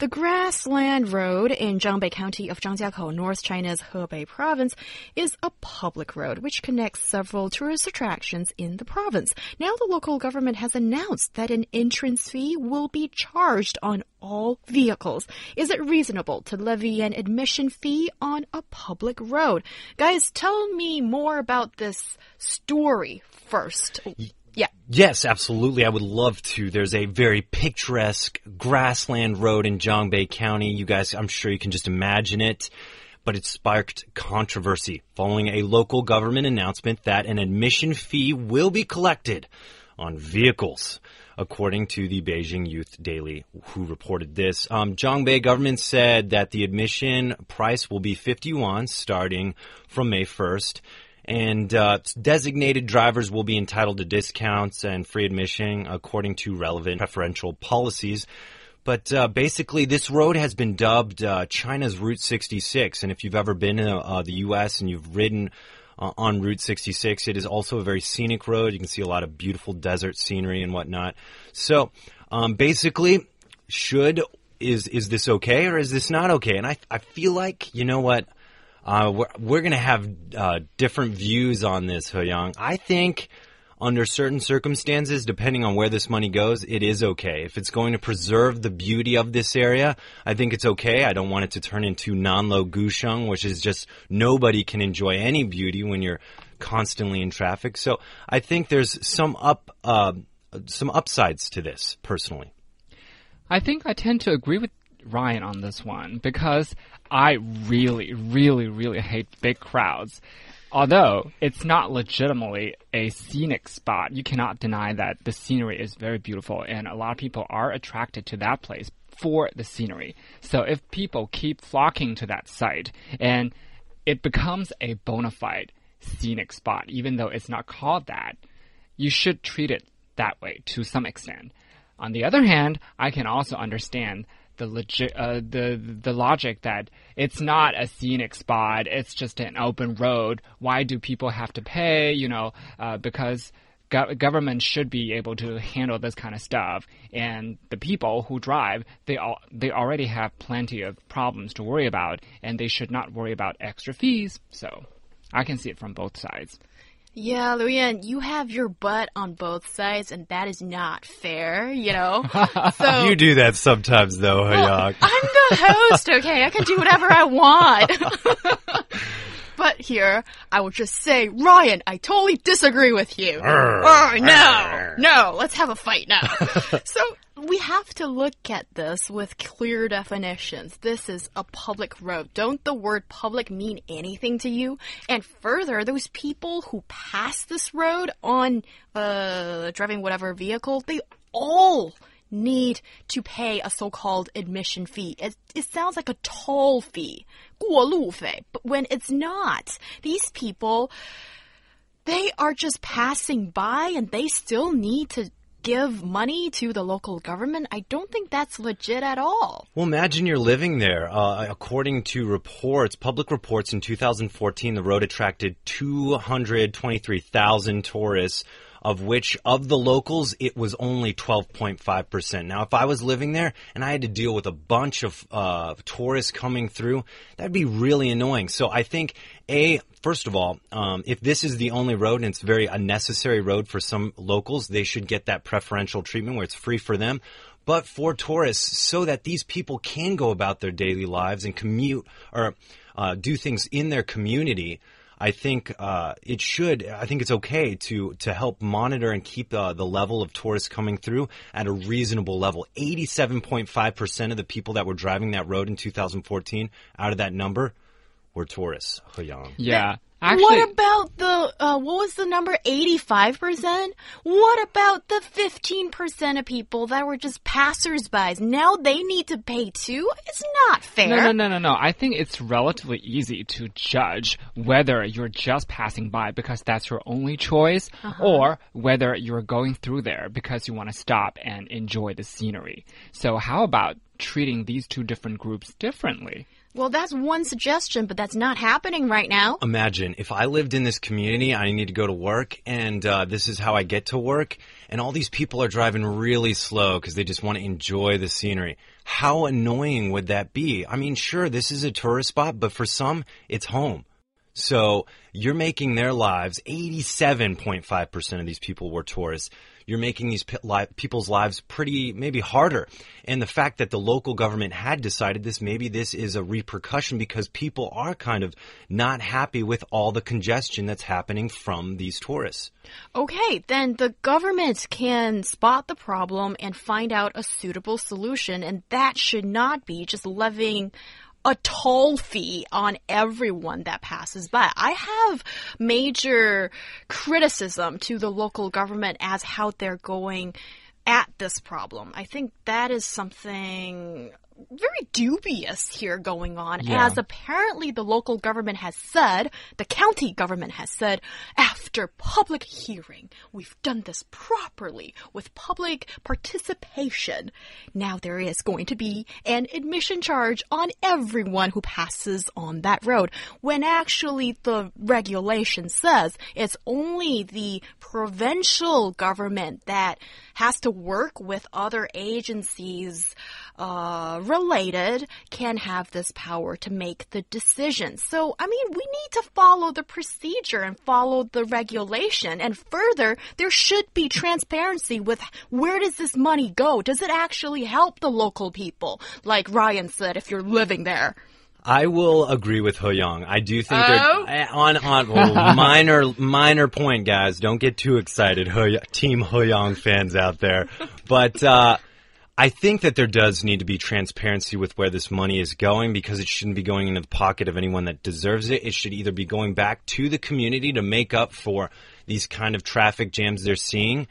The Grassland Road in Zhangbei County of Zhangjiakou, North China's Hebei province, is a public road which connects several tourist attractions in the province. Now the local government has announced that an entrance fee will be charged on all vehicles. Is it reasonable to levy an admission fee on a public road? Guys, tell me more about this story first. Yeah. Yes, absolutely. I would love to. There's a very picturesque grassland road in Zhangbei County. You guys, I'm sure you can just imagine it. But it sparked controversy following a local government announcement that an admission fee will be collected on vehicles. According to the Beijing Youth Daily, who reported this, um, government said that the admission price will be 50 yuan starting from May 1st and uh, designated drivers will be entitled to discounts and free admission according to relevant preferential policies. But uh, basically, this road has been dubbed uh, China's Route 66. And if you've ever been to uh, the U.S. and you've ridden uh, on Route 66, it is also a very scenic road. You can see a lot of beautiful desert scenery and whatnot. So um, basically, should is is this okay or is this not okay? And I I feel like you know what uh, we're, we're going to have uh, different views on this, Young. I think under certain circumstances, depending on where this money goes, it is okay. If it's going to preserve the beauty of this area, I think it's okay. I don't want it to turn into Nanluoguxiang, which is just nobody can enjoy any beauty when you're constantly in traffic. So I think there's some up, uh, some upsides to this personally. I think I tend to agree with Ryan on this one because I really, really, really hate big crowds. Although it's not legitimately a scenic spot, you cannot deny that the scenery is very beautiful and a lot of people are attracted to that place for the scenery. So if people keep flocking to that site and it becomes a bona fide scenic spot, even though it's not called that, you should treat it that way to some extent. On the other hand, I can also understand the uh, the the logic that it's not a scenic spot, it's just an open road. Why do people have to pay? You know, uh, because go government should be able to handle this kind of stuff, and the people who drive they all they already have plenty of problems to worry about, and they should not worry about extra fees. So, I can see it from both sides. Yeah, Liu Yan, you have your butt on both sides, and that is not fair, you know? So You do that sometimes, though, well, I'm the host, okay? I can do whatever I want. but here, I will just say, Ryan, I totally disagree with you. oh, no, no, let's have a fight now. so, we have to look at this with clear definitions. This is a public road. Don't the word public mean anything to you? And further, those people who pass this road on uh, driving whatever vehicle, they all need to pay a so-called admission fee. It, it sounds like a toll fee, 过路费, but when it's not, these people, they are just passing by and they still need to give money to the local government, I don't think that's legit at all. Well, imagine you're living there. Uh, according to reports, public reports in 2014, the road attracted 223,000 tourists of which of the locals it was only 12.5%. Now, if I was living there and I had to deal with a bunch of uh, tourists coming through, that'd be really annoying. So I think a first of all, um, if this is the only road and it's very unnecessary road for some locals, they should get that preferential treatment where it's free for them but for tourists so that these people can go about their daily lives and commute or uh, do things in their community I think uh, it should. I think it's okay to to help monitor and keep uh, the level of tourists coming through at a reasonable level. Eighty-seven point five percent of the people that were driving that road in 2014, out of that number, were tourists, He Yang. Yeah. Actually, what about the uh, what was the number 85%? What about the 15% of people that were just passersby? Now they need to pay too? It's not fair. No, no, no, no, no. I think it's relatively easy to judge whether you're just passing by because that's your only choice or whether you're going through there because you want to stop and enjoy the scenery. So how about treating these two different groups differently? Well, that's one suggestion, but that's not happening right now. Imagine if I lived in this community, I need to go to work, and uh, this is how I get to work, and all these people are driving really slow because they just want to enjoy the scenery. How annoying would that be? I mean, sure, this is a tourist spot, but for some, it's home. So you're making their lives, 87.5% of these people were tourists. You're making these people's lives pretty, maybe harder. And the fact that the local government had decided this, maybe this is a repercussion because people are kind of not happy with all the congestion that's happening from these tourists. Okay, then the government can spot the problem and find out a suitable solution, and that should not be just levying a toll fee on everyone that passes by. I have major criticism to the local government as how they're going at this problem. I think that is something very dubious here going on Yeah. as apparently the local government has said, the county government has said, after public hearing, we've done this properly with public participation. Now there is going to be an admission charge on everyone who passes on that road. When actually the regulation says it's only the provincial government that has to work with other agencies uh, related can have this power to make the decision. So, I mean, we need to follow the procedure and follow the regulation. And further, there should be transparency with where does this money go? Does it actually help the local people? Like Ryan said, if you're living there. I will agree with He Yang. I do think Oh? they're on on well, minor minor point, guys. Don't get too excited, Hoy- Team He Yang fans out there. But uh, I think that there does need to be transparency with where this money is going because it shouldn't be going into the pocket of anyone that deserves it. It should either be going back to the community to make up for these kind of traffic jams they're seeing.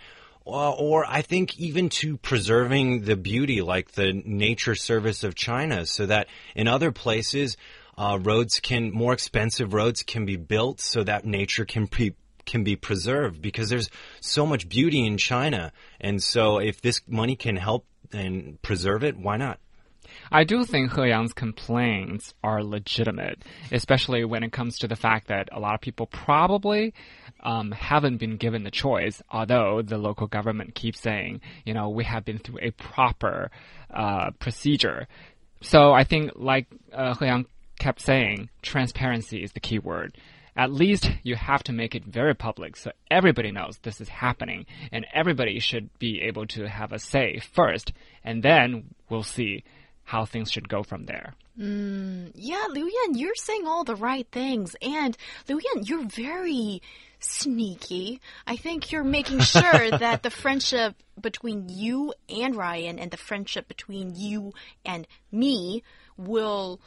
Uh, or I think even to preserving the beauty, like the Nature Service of China, so that in other places, uh, roads can more expensive roads can be built so that nature can be can be preserved because there's so much beauty in China, and so if this money can help and preserve it, why not? I do think He Yang's complaints are legitimate, especially when it comes to the fact that a lot of people probably um, haven't been given the choice, although the local government keeps saying, you know, we have been through a proper uh, procedure. So I think, like uh, He Yang kept saying, transparency is the key word. At least you have to make it very public so everybody knows this is happening and everybody should be able to have a say first and then we'll see how things should go from there. Mm, yeah, Liu Yan, you're saying all the right things. And Liu Yan, you're very sneaky. I think you're making sure that the friendship between you and Ryan and the friendship between you and me will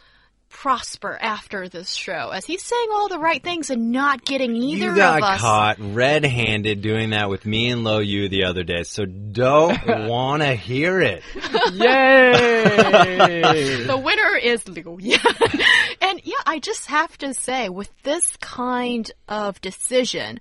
prosper after this show. As he's saying all the right things and not getting either you got of us. caught red-handed doing that with me and Lo Yu the other day, so don't want to hear it. Yay! The winner is Liu Yan. and yeah, I just have to say, with this kind of decision,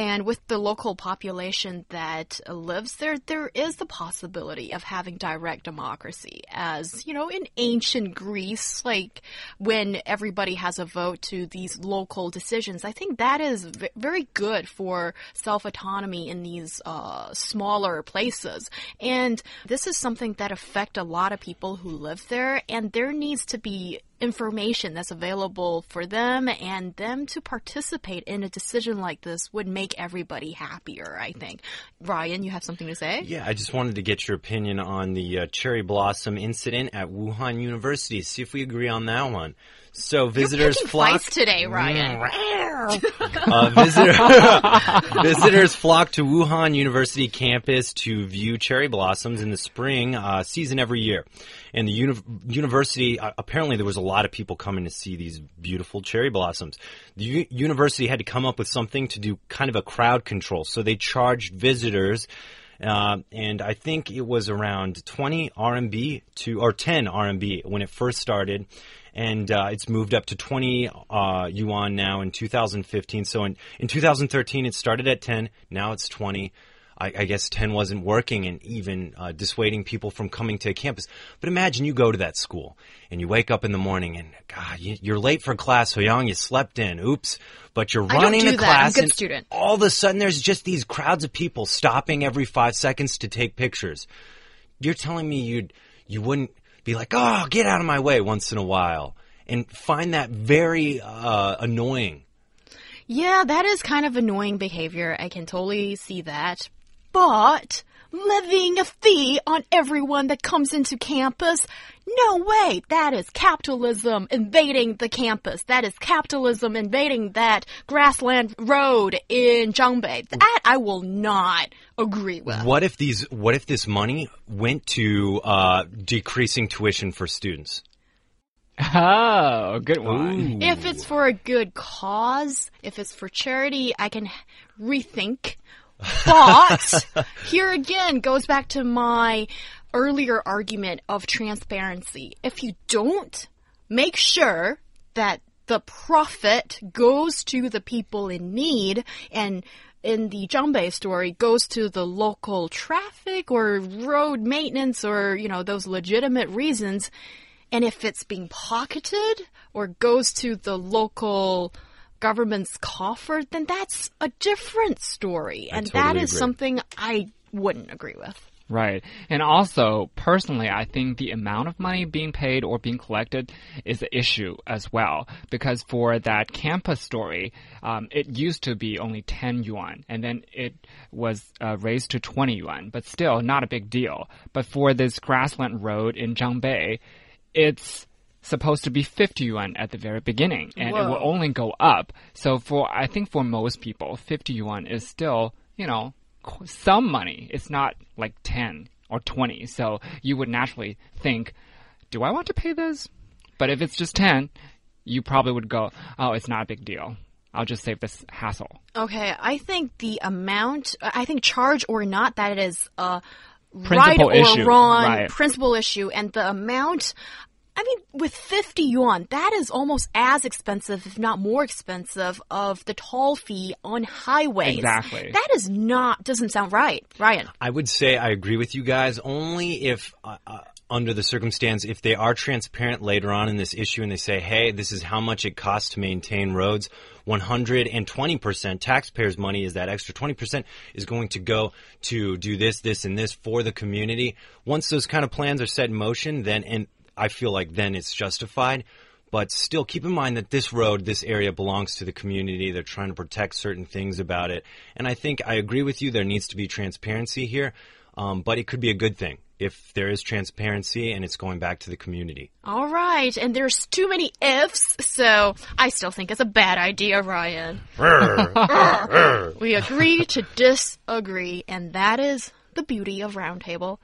and with the local population that lives there, there is the possibility of having direct democracy. As, you know, in ancient Greece, like when everybody has a vote to these local decisions, I think that is very good for self autonomy in these uh, smaller places. And this is something that affect a lot of people who live there, and there needs to be information that's available for them and them to participate in a decision like this would make everybody happier, I think. Ryan, you have something to say? Yeah, I just wanted to get your opinion on the uh, cherry blossom incident at Wuhan University. See if we agree on that one. So visitors flock. today, Ryan. Uh, visitor, visitors flock to Wuhan University campus to view cherry blossoms in the spring uh, season every year. And the uni- university, uh, apparently there was a lot of people coming to see these beautiful cherry blossoms. The university had to come up with something to do kind of a crowd control. So they charged visitors uh, and I think it was around 20 RMB to or 10 RMB when it first started, and uh, it's moved up to 20 uh, yuan now in 2015. So in in 2013 it started at 10, now it's 20. I, I guess 10 wasn't working and even uh, dissuading people from coming to campus. But imagine you go to that school and you wake up in the morning and God, you, you're late for class, so young, you slept in. Oops. But you're running do to that. I'm a class good and student. all of a sudden there's just these crowds of people stopping every five seconds to take pictures. You're telling me you'd you wouldn't be like, oh, get out of my way once in a while, and find that very uh, annoying. Yeah, that is kind of annoying behavior. I can totally see that. But levying a fee on everyone that comes into campus? No way! That is capitalism invading the campus. That is capitalism invading that grassland road in Zhangbei. That I will not agree with. What if these? What if this money went to uh, decreasing tuition for students? Oh, good one. If it's for a good cause, if it's for charity, I can rethink. But here again goes back to my earlier argument of transparency. If you don't make sure that the profit goes to the people in need and in the Zhangbei story goes to the local traffic or road maintenance or, you know, those legitimate reasons, and if it's being pocketed or goes to the local government's coffer, then that's a different story. And that totally is agree. something I wouldn't agree with. Right. And also, personally, I think the amount of money being paid or being collected is an issue as well. Because for that campus story, um, it used to be only 10 yuan, and then it was uh, raised to 20 yuan, but still not a big deal. But for this grassland road in Zhangbei, it's supposed to be 50 yuan at the very beginning, and it will only go up. So for, I think for most people, 50 yuan is still, you know, some money. It's not like 10 or 20. So you would naturally think, do I want to pay this? But if it's just 10, you probably would go, oh, it's not a big deal. I'll just save this hassle. Okay, I think the amount, I think charge or not, that is a right Principal or issue, wrong right. principal issue. And the amount, I mean, with 50 yuan, that is almost as expensive, if not more expensive, of the toll fee on highways. Exactly. That is not, doesn't sound right. Ryan. I would say I agree with you guys only if, uh, uh, under the circumstance, if they are transparent later on in this issue and they say, hey, this is how much it costs to maintain roads, 120% taxpayers' money is that extra 20% is going to go to do this, this, and this for the community. Once those kind of plans are set in motion, then, and I feel like then it's justified. But still, keep in mind that this road, this area belongs to the community. They're trying to protect certain things about it. And I think I agree with you. There needs to be transparency here. Um, but it could be a good thing if there is transparency and it's going back to the community. All right, and there's too many ifs, so I still think it's a bad idea, Ryan. we agree to disagree, and that is the beauty of Roundtable.